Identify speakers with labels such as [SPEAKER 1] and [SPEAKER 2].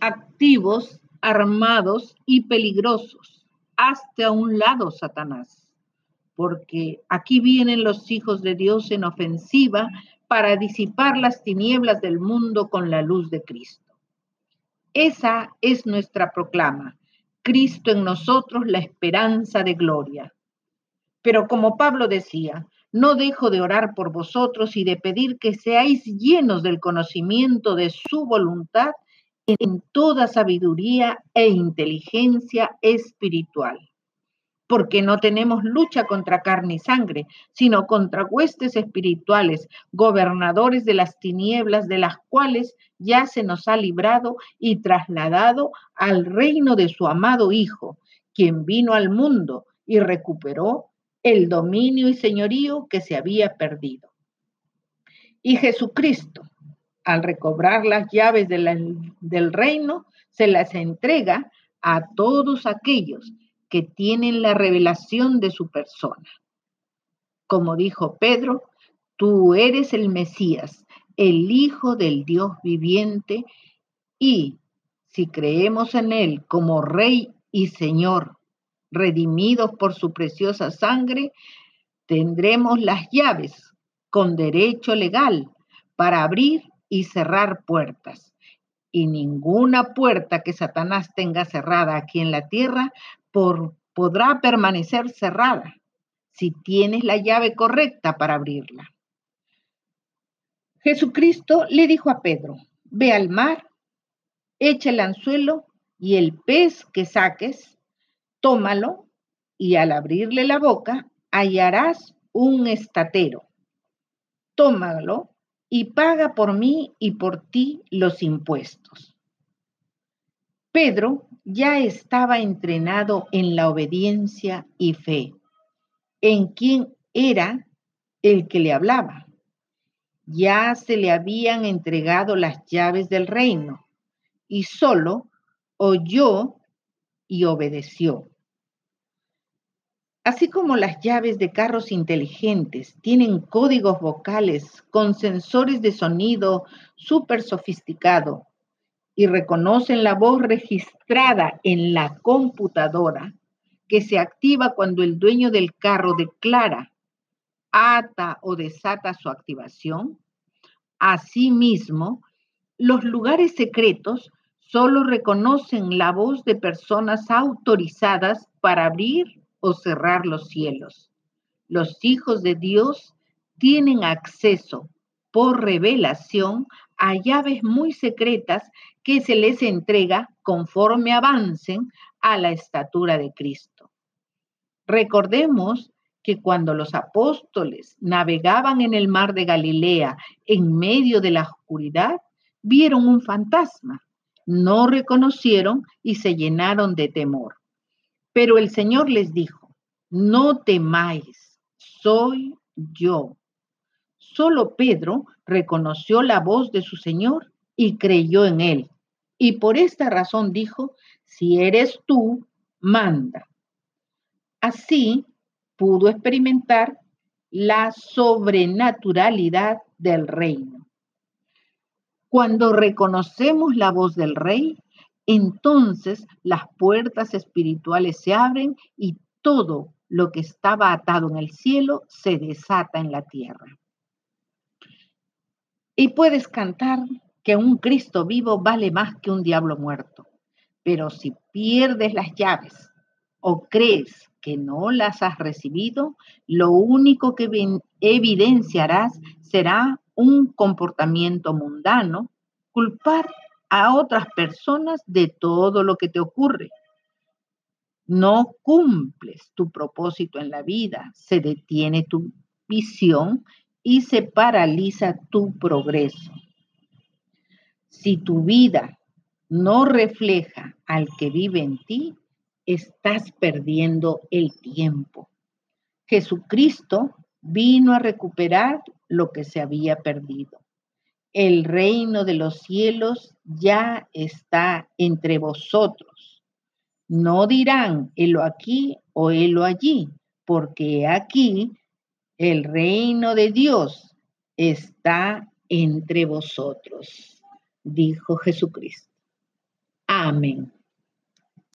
[SPEAKER 1] activos, armados y peligrosos. Hazte a un lado, Satanás, porque aquí vienen los hijos de Dios en ofensiva para disipar las tinieblas del mundo con la luz de Cristo. Esa es nuestra proclama. Cristo en nosotros, la esperanza de gloria. Pero como Pablo decía, no dejo de orar por vosotros y de pedir que seáis llenos del conocimiento de su voluntad en toda sabiduría e inteligencia espiritual. Porque no tenemos lucha contra carne y sangre, sino contra huestes espirituales, gobernadores de las tinieblas, de las cuales ya se nos ha librado y trasladado al reino de su amado Hijo, quien vino al mundo y recuperó el dominio y señorío que se había perdido. Y Jesucristo, al recobrar las llaves del reino, se las entrega a todos aquellos que tienen la revelación de su persona. Como dijo Pedro, tú eres el Mesías, el Hijo del Dios viviente, y si creemos en Él como Rey y Señor, redimidos por su preciosa sangre, tendremos las llaves con derecho legal para abrir y cerrar puertas. Y ninguna puerta que Satanás tenga cerrada aquí en la tierra podrá permanecer cerrada si tienes la llave correcta para abrirla. Jesucristo le dijo a Pedro, ve al mar, echa el anzuelo y el pez que saques, tómalo y al abrirle la boca hallarás un estatero. Tómalo y paga por mí y por ti los impuestos. Pedro ya estaba entrenado en la obediencia y fe, en quien era el que le hablaba. Ya se le habían entregado las llaves del reino y solo oyó y obedeció. Así como las llaves de carros inteligentes tienen códigos vocales con sensores de sonido súper sofisticado y reconocen la voz registrada en la computadora que se activa cuando el dueño del carro declara, ata o desata su activación, asimismo, los lugares secretos solo reconocen la voz de personas autorizadas para abrir o cerrar los cielos. Los hijos de Dios tienen acceso por revelación a llaves muy secretas que se les entrega conforme avancen a la estatura de Cristo. Recordemos que cuando los apóstoles navegaban en el mar de Galilea en medio de la oscuridad, vieron un fantasma, no reconocieron y se llenaron de temor. Pero el Señor les dijo, no temáis, soy yo. Solo Pedro reconoció la voz de su Señor y creyó en él. Y por esta razón dijo, si eres tú, manda. Así pudo experimentar la sobrenaturalidad del reino. Cuando reconocemos la voz del rey, entonces las puertas espirituales se abren y todo lo que estaba atado en el cielo se desata en la tierra. Y puedes cantar que un Cristo vivo vale más que un diablo muerto, pero si pierdes las llaves o crees que no las has recibido, lo único que evidenciarás será un comportamiento mundano, culpar a otras personas de todo lo que te ocurre. No cumples tu propósito en la vida, se detiene tu visión y se paraliza tu progreso. Si tu vida no refleja al que vive en ti, estás perdiendo el tiempo. Jesucristo vino a recuperar lo que se había perdido el reino de los cielos ya está entre vosotros. No dirán, helo aquí o helo allí, porque aquí el reino de Dios está entre vosotros, dijo Jesucristo. Amén.